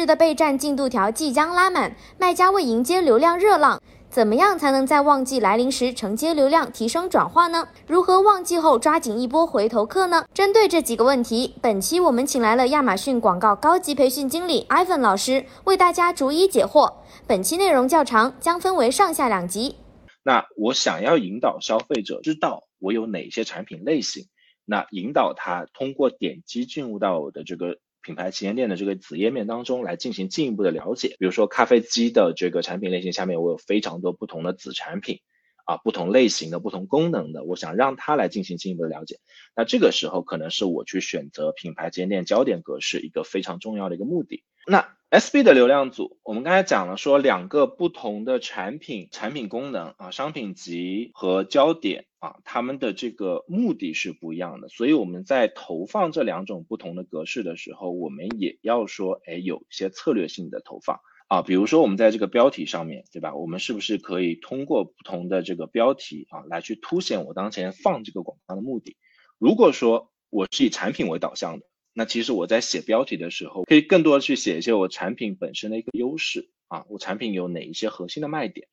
日的备战进度条即将拉满，卖家为迎接流量热浪，怎么样才能在旺季来临时承接流量，提升转化呢？如何旺季后抓紧一波回头客呢？针对这几个问题，本期我们请来了亚马逊广告高级培训经理 Ivan 老师，为大家逐一解惑。本期内容较长，将分为上下两集。那我想要引导消费者知道我有哪些产品类型，那引导他通过点击进入到我的这个品牌旗舰店的这个子页面当中来进行进一步的了解。比如说咖啡机的这个产品类型下面，我有非常多不同的子产品，啊，不同类型的、不同功能的，我想让它来进行进一步的了解。那这个时候可能是我去选择品牌旗舰店焦点格式一个非常重要的一个目的。那 SB 的流量组，我们刚才讲了说两个不同的产品、产品功能啊、商品集和焦点啊，它们的这个目的是不一样的，所以我们在投放这两种不同的格式的时候，我们也要说，哎，有一些策略性的投放啊，比如说我们在这个标题上面对吧？我们是不是可以通过不同的这个标题啊，来去凸显我当前放这个广告的目的？如果说我是以产品为导向的。那其实我在写标题的时候，可以更多的去写一些我产品本身的一个优势啊，我产品有哪一些核心的卖点。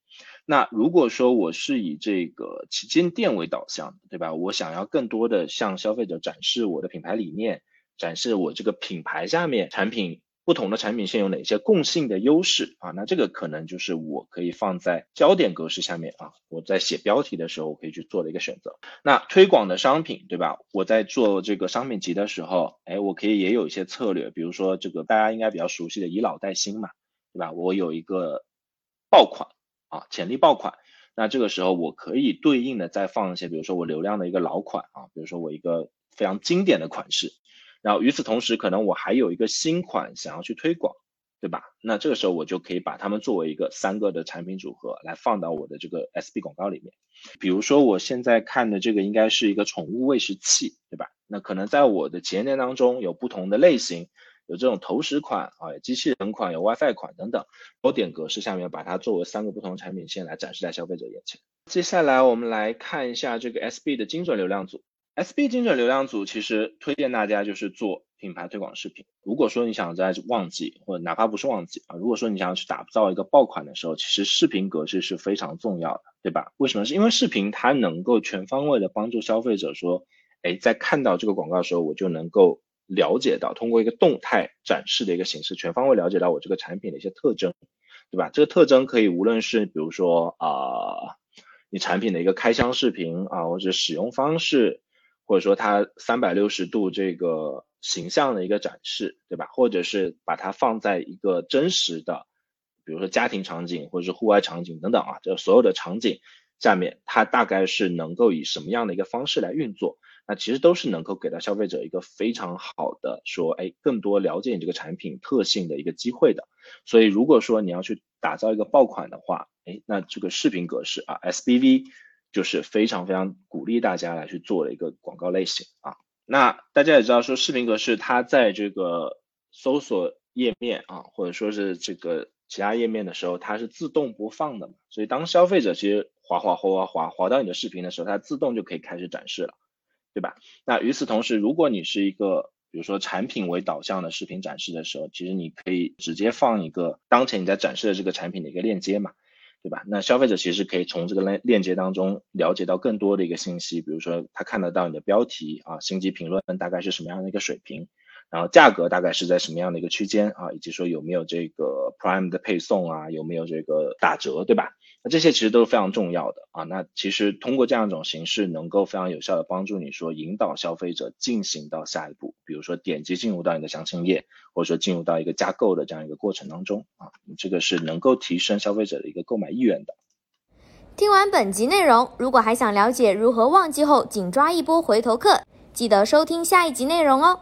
那如果说我是以这个旗舰店为导向，对吧？我想要更多的向消费者展示我的品牌理念，展示我这个品牌下面产品。不同的产品线有哪些共性的优势啊？那这个可能就是我可以放在焦点格式下面啊。我在写标题的时候，我可以去做的一个选择。那推广的商品，对吧？我在做这个商品集的时候，哎，我可以也有一些策略，比如说这个大家应该比较熟悉的以老带新嘛，对吧？我有一个爆款啊，潜力爆款，那这个时候我可以对应的再放一些，比如说我流量的一个老款啊，比如说我一个非常经典的款式。然后与此同时，可能我还有一个新款想要去推广，对吧？那这个时候我就可以把它们作为一个三个的产品组合来放到我的这个 SB 广告里面。比如说我现在看的这个应该是一个宠物喂食器，对吧？那可能在我的旗舰店当中有不同的类型，有这种投食款啊，机器人款，有 WiFi 款等等，多点格式下面把它作为三个不同产品线来展示在消费者眼前。接下来我们来看一下这个 SB 的精准流量组。SB 精准流量组其实推荐大家就是做品牌推广视频。如果说你想在旺季，或者哪怕不是旺季啊，如果说你想要去打造一个爆款的时候，其实视频格式是非常重要的，对吧？为什么？是因为视频它能够全方位的帮助消费者说，哎，在看到这个广告的时候，我就能够了解到，通过一个动态展示的一个形式，全方位了解到我这个产品的一些特征，对吧？这个特征可以无论是比如说啊，你产品的一个开箱视频啊，或者使用方式。或者说它三百六十度这个形象的一个展示，对吧？或者是把它放在一个真实的，比如说家庭场景或者是户外场景等等啊，这所有的场景下面，它大概是能够以什么样的一个方式来运作？那其实都是能够给到消费者一个非常好的说，哎，更多了解你这个产品特性的一个机会的。所以如果说你要去打造一个爆款的话，哎，那这个视频格式啊，SBV。就是非常非常鼓励大家来去做的一个广告类型啊。那大家也知道说视频格式它在这个搜索页面啊，或者说是这个其他页面的时候，它是自动播放的嘛。所以当消费者其实滑滑滑滑滑滑到你的视频的时候，它自动就可以开始展示了，对吧？那与此同时，如果你是一个比如说产品为导向的视频展示的时候，其实你可以直接放一个当前你在展示的这个产品的一个链接嘛。对吧？那消费者其实可以从这个链链接当中了解到更多的一个信息，比如说他看得到你的标题啊，星级评论大概是什么样的一个水平，然后价格大概是在什么样的一个区间啊，以及说有没有这个 Prime 的配送啊，有没有这个打折，对吧？那这些其实都是非常重要的啊。那其实通过这样一种形式，能够非常有效的帮助你说引导消费者进行到下一步，比如说点击进入到你的详情页，或者说进入到一个加购的这样一个过程当中啊，这个是能够提升消费者的一个购买意愿的。听完本集内容，如果还想了解如何旺季后紧抓一波回头客，记得收听下一集内容哦。